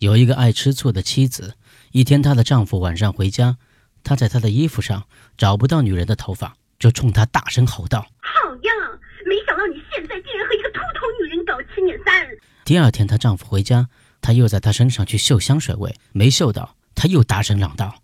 有一个爱吃醋的妻子。一天，她的丈夫晚上回家，她在她的衣服上找不到女人的头发，就冲她大声吼道：“好呀，没想到你现在竟然和一个秃头女人搞七年三。”第二天，她丈夫回家，她又在她身上去嗅香水味，没嗅到，她又大声嚷道：“